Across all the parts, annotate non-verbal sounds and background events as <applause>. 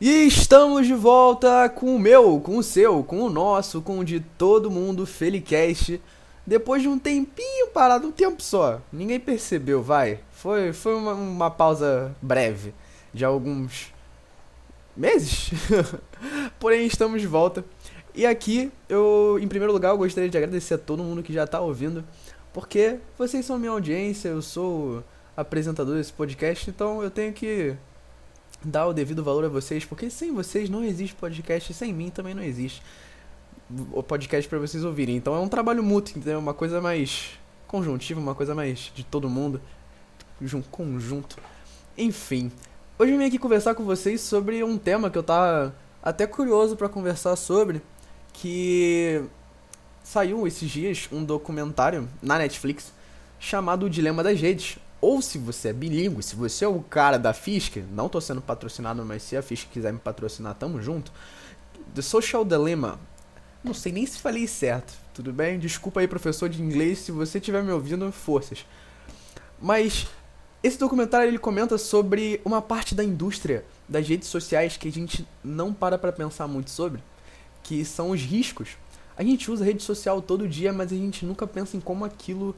E estamos de volta com o meu, com o seu, com o nosso, com o de todo mundo, Felicast. Depois de um tempinho parado, um tempo só. Ninguém percebeu, vai. Foi, foi uma, uma pausa breve, de alguns meses. <laughs> Porém, estamos de volta. E aqui, eu, em primeiro lugar, eu gostaria de agradecer a todo mundo que já está ouvindo, porque vocês são minha audiência, eu sou apresentador desse podcast, então eu tenho que dar o devido valor a vocês, porque sem vocês não existe podcast, sem mim também não existe o podcast para vocês ouvirem. Então é um trabalho mútuo, entendeu? Uma coisa mais conjuntiva, uma coisa mais de todo mundo, de um conjunto. Enfim, hoje eu vim aqui conversar com vocês sobre um tema que eu tava até curioso para conversar sobre, que saiu esses dias um documentário na Netflix chamado O Dilema das Redes, ou se você é bilíngue, se você é o cara da Fisk, não tô sendo patrocinado, mas se a Fisk quiser me patrocinar, tamo junto. The Social Dilemma. Não sei nem se falei certo, tudo bem? Desculpa aí, professor de inglês, se você estiver me ouvindo, forças. Mas esse documentário ele comenta sobre uma parte da indústria das redes sociais que a gente não para pra pensar muito sobre, que são os riscos. A gente usa rede social todo dia, mas a gente nunca pensa em como aquilo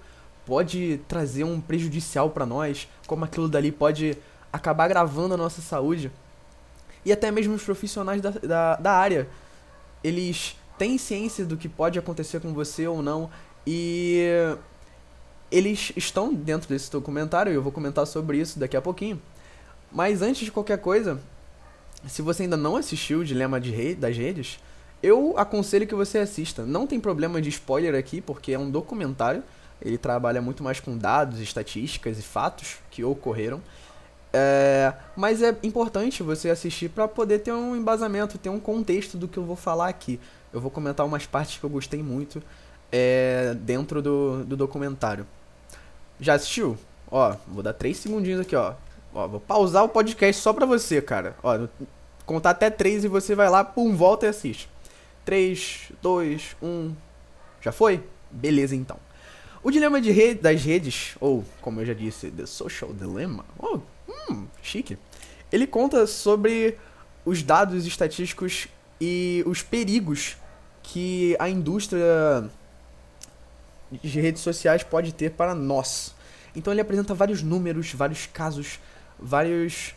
pode trazer um prejudicial para nós, como aquilo dali pode acabar gravando a nossa saúde. E até mesmo os profissionais da, da, da área, eles têm ciência do que pode acontecer com você ou não, e eles estão dentro desse documentário, e eu vou comentar sobre isso daqui a pouquinho. Mas antes de qualquer coisa, se você ainda não assistiu o Dilema de Rei, das Redes, eu aconselho que você assista. Não tem problema de spoiler aqui, porque é um documentário. Ele trabalha muito mais com dados, estatísticas e fatos que ocorreram. É, mas é importante você assistir para poder ter um embasamento, ter um contexto do que eu vou falar aqui. Eu vou comentar umas partes que eu gostei muito é, dentro do, do documentário. Já assistiu? Ó, vou dar três segundinhos aqui, ó. Ó, vou pausar o podcast só pra você, cara. Ó, contar até três e você vai lá, pum, volta e assiste. 3, 2, 1. Já foi? Beleza então. O dilema de rede, das redes, ou como eu já disse, The Social Dilemma, oh, hum, chique. Ele conta sobre os dados estatísticos e os perigos que a indústria de redes sociais pode ter para nós. Então ele apresenta vários números, vários casos, vários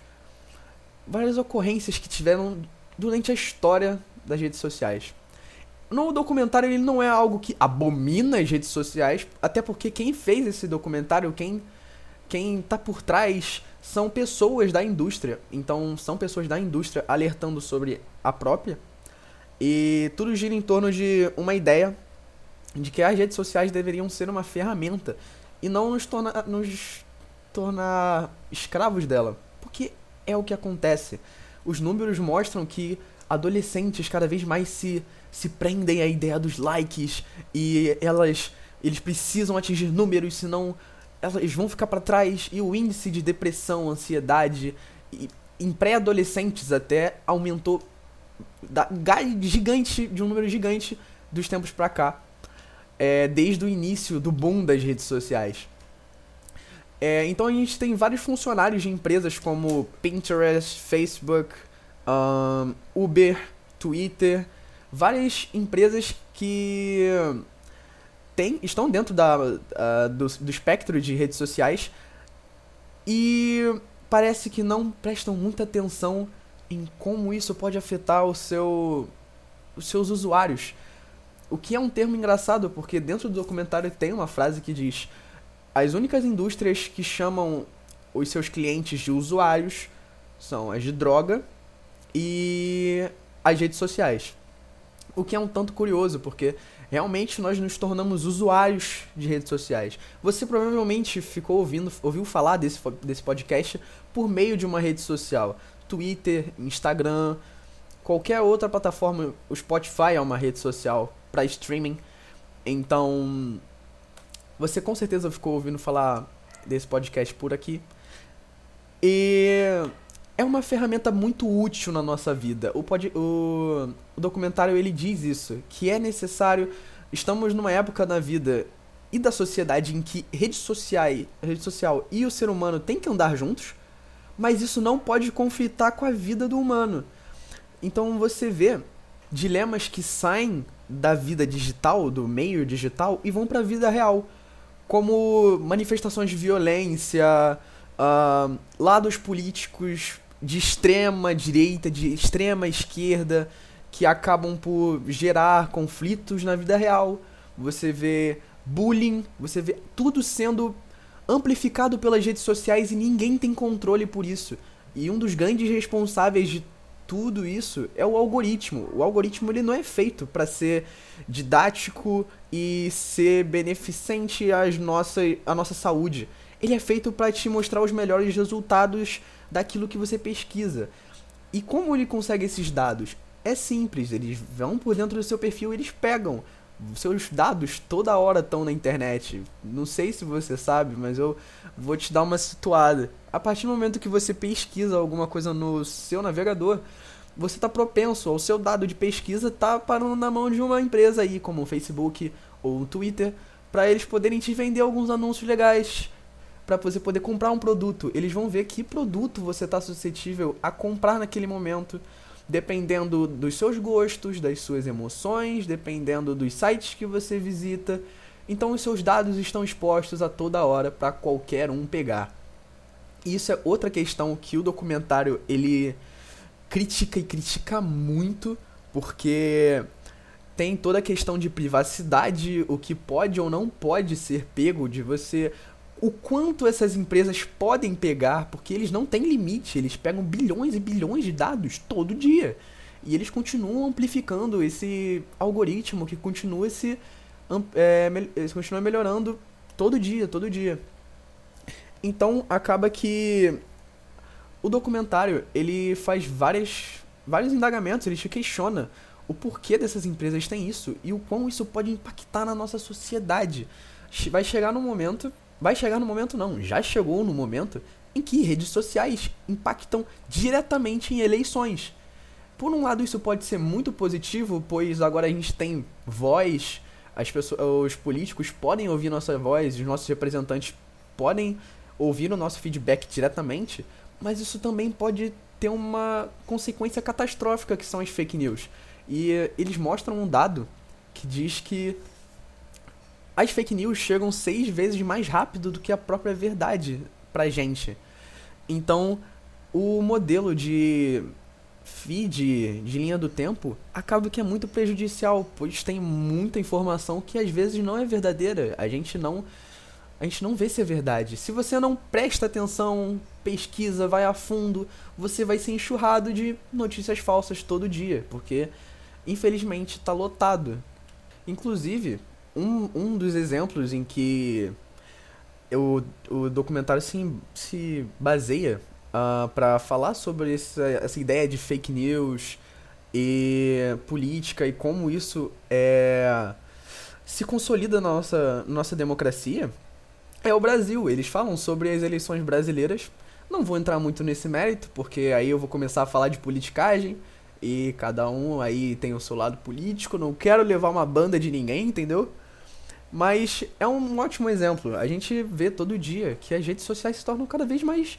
várias ocorrências que tiveram durante a história das redes sociais no documentário ele não é algo que abomina as redes sociais, até porque quem fez esse documentário, quem quem tá por trás são pessoas da indústria. Então são pessoas da indústria alertando sobre a própria. E tudo gira em torno de uma ideia de que as redes sociais deveriam ser uma ferramenta e não nos tornar, nos tornar escravos dela. Porque é o que acontece. Os números mostram que adolescentes cada vez mais se se prendem à ideia dos likes e elas eles precisam atingir números, senão elas vão ficar para trás e o índice de depressão, ansiedade e, em pré-adolescentes até aumentou da, gigante de um número gigante dos tempos para cá, é, desde o início do boom das redes sociais. É, então a gente tem vários funcionários de empresas como Pinterest, Facebook, um, Uber, Twitter várias empresas que tem, estão dentro da, uh, do, do espectro de redes sociais e parece que não prestam muita atenção em como isso pode afetar o seu, os seus usuários. O que é um termo engraçado, porque dentro do documentário tem uma frase que diz: As únicas indústrias que chamam os seus clientes de usuários são as de droga e as redes sociais. O que é um tanto curioso, porque realmente nós nos tornamos usuários de redes sociais. Você provavelmente ficou ouvindo, ouviu falar desse, desse podcast por meio de uma rede social. Twitter, Instagram, qualquer outra plataforma. O Spotify é uma rede social para streaming. Então, você com certeza ficou ouvindo falar desse podcast por aqui. E é uma ferramenta muito útil na nossa vida. O, pod, o, o documentário ele diz isso, que é necessário. Estamos numa época na vida e da sociedade em que rede social, rede social e o ser humano têm que andar juntos, mas isso não pode conflitar com a vida do humano. Então você vê dilemas que saem da vida digital, do meio digital, e vão para a vida real. Como manifestações de violência, uh, lados políticos de extrema direita, de extrema esquerda, que acabam por gerar conflitos na vida real. Você vê bullying, você vê tudo sendo amplificado pelas redes sociais e ninguém tem controle por isso. E um dos grandes responsáveis de tudo isso é o algoritmo. O algoritmo ele não é feito para ser didático e ser beneficente às nossas, à nossa saúde. Ele é feito para te mostrar os melhores resultados daquilo que você pesquisa. E como ele consegue esses dados? É simples, eles vão por dentro do seu perfil, eles pegam seus dados toda hora estão na internet. Não sei se você sabe, mas eu vou te dar uma situada. A partir do momento que você pesquisa alguma coisa no seu navegador, você está propenso ao seu dado de pesquisa tá parando na mão de uma empresa aí, como o Facebook ou o Twitter, para eles poderem te vender alguns anúncios legais, para você poder comprar um produto. Eles vão ver que produto você está suscetível a comprar naquele momento dependendo dos seus gostos, das suas emoções, dependendo dos sites que você visita. Então os seus dados estão expostos a toda hora para qualquer um pegar. Isso é outra questão que o documentário ele critica e critica muito, porque tem toda a questão de privacidade, o que pode ou não pode ser pego de você o quanto essas empresas podem pegar, porque eles não têm limite, eles pegam bilhões e bilhões de dados todo dia. E eles continuam amplificando esse algoritmo que continua se é, continua melhorando todo dia, todo dia. Então acaba que o documentário ele faz várias, vários indagamentos, ele te questiona o porquê dessas empresas têm isso e o quão isso pode impactar na nossa sociedade. Vai chegar no momento vai chegar no momento não, já chegou no momento em que redes sociais impactam diretamente em eleições. Por um lado, isso pode ser muito positivo, pois agora a gente tem voz, as pessoas, os políticos podem ouvir nossa voz, os nossos representantes podem ouvir o nosso feedback diretamente, mas isso também pode ter uma consequência catastrófica que são as fake news. E eles mostram um dado que diz que as fake news chegam seis vezes mais rápido do que a própria verdade pra gente. Então, o modelo de feed de linha do tempo acaba que é muito prejudicial, pois tem muita informação que às vezes não é verdadeira. A gente não a gente não vê se é verdade. Se você não presta atenção, pesquisa, vai a fundo, você vai ser enxurrado de notícias falsas todo dia, porque infelizmente está lotado. Inclusive, um, um dos exemplos em que o, o documentário se, se baseia uh, ah, para falar sobre essa, essa ideia de fake news e política e como isso é, se consolida na nossa, nossa democracia é o Brasil. Eles falam sobre as eleições brasileiras. Não vou entrar muito nesse mérito, porque aí eu vou começar a falar de politicagem e cada um aí tem o seu lado político. Não quero levar uma banda de ninguém, entendeu? Mas é um ótimo exemplo. A gente vê todo dia que as redes sociais se tornam cada vez mais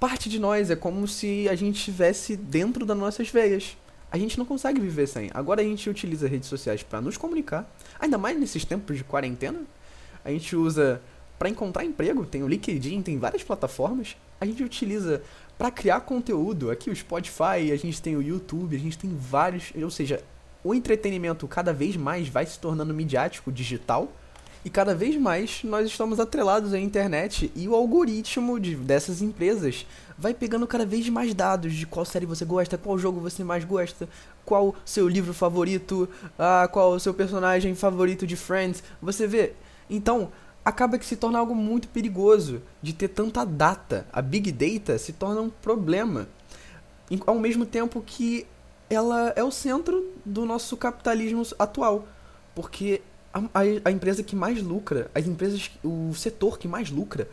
parte de nós. É como se a gente estivesse dentro das nossas veias. A gente não consegue viver sem. Agora a gente utiliza redes sociais para nos comunicar, ainda mais nesses tempos de quarentena. A gente usa para encontrar emprego, tem o LinkedIn, tem várias plataformas. A gente utiliza para criar conteúdo. Aqui o Spotify, a gente tem o YouTube, a gente tem vários, ou seja, o entretenimento cada vez mais vai se tornando midiático, digital, e cada vez mais nós estamos atrelados à internet e o algoritmo de, dessas empresas vai pegando cada vez mais dados de qual série você gosta, qual jogo você mais gosta, qual seu livro favorito, ah, qual o seu personagem favorito de Friends. Você vê? Então, acaba que se torna algo muito perigoso de ter tanta data. A Big Data se torna um problema. Ao mesmo tempo que ela é o centro do nosso capitalismo atual. Porque a, a, a, empresa que mais lucra, as empresas, o setor que mais lucra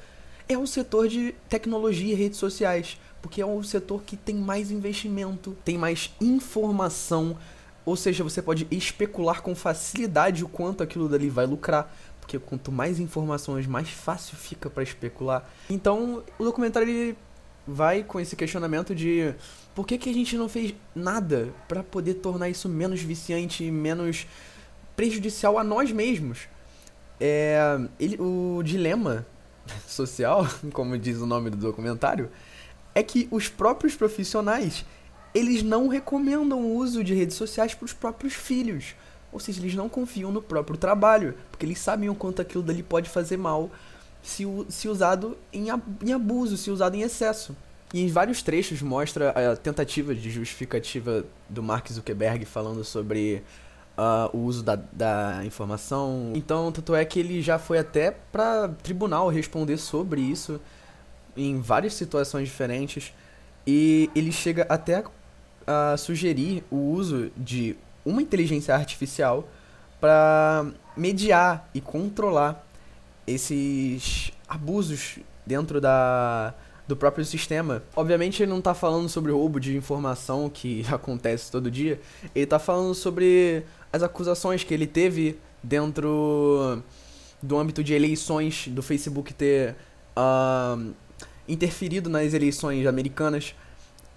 é o setor de tecnologia e redes sociais. Porque é o setor que tem mais investimento, tem mais informação. Ou seja, você pode especular com facilidade o quanto aquilo dali vai lucrar. Porque quanto mais informações, mais fácil fica para especular. Então, o documentário ele vai com esse questionamento de por que, que a gente não fez nada para poder tornar isso menos viciante e menos prejudicial a nós mesmos. É, ele, o dilema <laughs> social, <laughs> como diz o nome do documentário, é que os próprios profissionais eles não recomendam o uso de redes sociais para os próprios filhos. Ou seja, eles não confiam no próprio trabalho, porque eles sabem o quanto aquilo dali pode fazer mal se, se usado em, em abuso, se usado em excesso. E em vários trechos mostra a tentativa de justificativa do Mark Zuckerberg falando sobre uh, o uso da, da informação. Então, tanto é que ele já foi até para tribunal responder sobre isso em várias situações diferentes. E ele chega até a sugerir o uso de uma inteligência artificial para mediar e controlar esses abusos dentro da, do próprio sistema. Obviamente ele não está falando sobre roubo de informação que <laughs> acontece todo dia, ele está falando sobre as acusações que ele teve dentro do âmbito de eleições, do Facebook ter uh, interferido nas eleições americanas.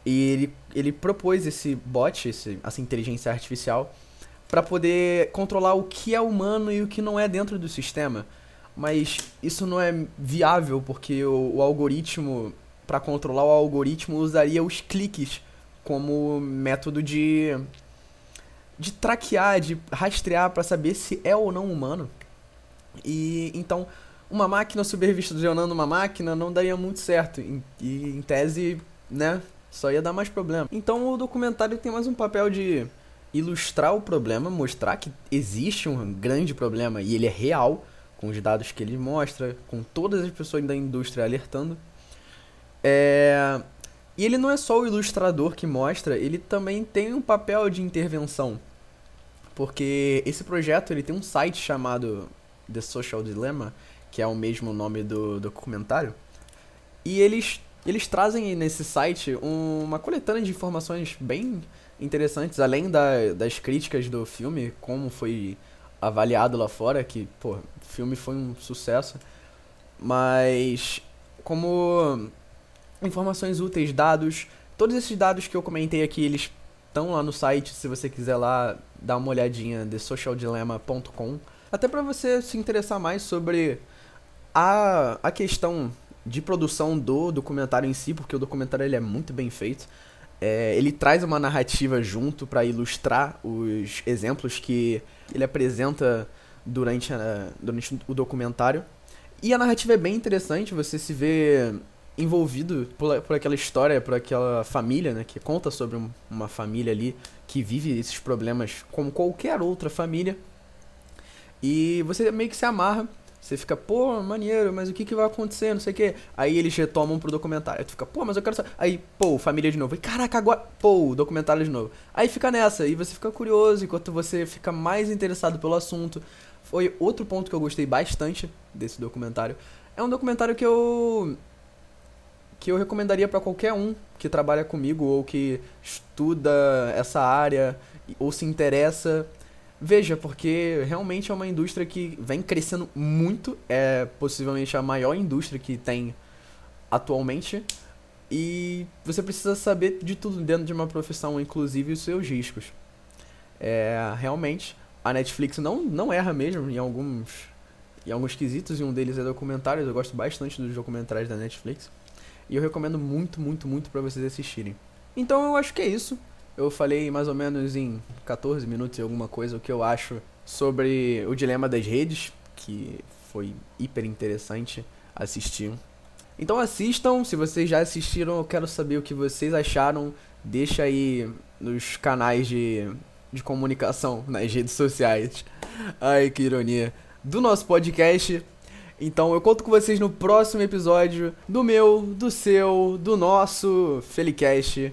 E ele, ele propôs esse bot, esse, essa inteligência artificial, para poder controlar o que é humano e o que não é dentro do sistema. Mas isso não é viável porque o, o algoritmo para controlar o algoritmo usaria os cliques como método de de traquear, de rastrear para saber se é ou não humano. E então uma máquina supervisionando uma máquina não daria muito certo e, e em tese, né, só ia dar mais problema. Então o documentário tem mais um papel de ilustrar o problema, mostrar que existe um grande problema e ele é real, com os dados que ele mostra, com todas as pessoas da indústria alertando é... E ele não é só o ilustrador que mostra, ele também tem um papel de intervenção. Porque esse projeto ele tem um site chamado The Social Dilemma, que é o mesmo nome do documentário. E eles, eles trazem nesse site uma coletânea de informações bem interessantes, além da, das críticas do filme, como foi avaliado lá fora, que, pô, o filme foi um sucesso. Mas como informações úteis, dados. Todos esses dados que eu comentei aqui, eles estão lá no site, se você quiser lá dar uma olhadinha, thesocialdilemma.com. Até para você se interessar mais sobre a, a questão de produção do documentário em si, porque o documentário ele é muito bem feito. É, ele traz uma narrativa junto para ilustrar os exemplos que ele apresenta durante, a, durante o documentário. E a narrativa é bem interessante, você se vê envolvido por, por aquela história, por aquela família, né? Que conta sobre um, uma família ali que vive esses problemas como qualquer outra família. E você meio que se amarra. Você fica, pô, maneiro, mas o que, que vai acontecer? Não sei o que. Aí eles retomam pro documentário. Aí tu fica, pô, mas eu quero saber. Aí, pô, família de novo. E caraca, agora. Pô, documentário de novo. Aí fica nessa. E você fica curioso enquanto você fica mais interessado pelo assunto. Foi outro ponto que eu gostei bastante desse documentário. É um documentário que eu que eu recomendaria para qualquer um que trabalha comigo ou que estuda essa área ou se interessa. Veja, porque realmente é uma indústria que vem crescendo muito, é possivelmente a maior indústria que tem atualmente. E você precisa saber de tudo dentro de uma profissão, inclusive os seus riscos. É, realmente, a Netflix não, não erra mesmo em alguns, em alguns quesitos, e um deles é documentários. Eu gosto bastante dos documentários da Netflix. E eu recomendo muito, muito, muito para vocês assistirem. Então eu acho que é isso. Eu falei mais ou menos em 14 minutos e alguma coisa o que eu acho sobre o dilema das redes, que foi hiper interessante assistir. Então assistam, se vocês já assistiram, eu quero saber o que vocês acharam. Deixa aí nos canais de, de comunicação, <laughs> nas redes sociais. Ai, que ironia. Do nosso podcast. Então eu conto com vocês no próximo episódio do meu, do seu, do nosso Felicast.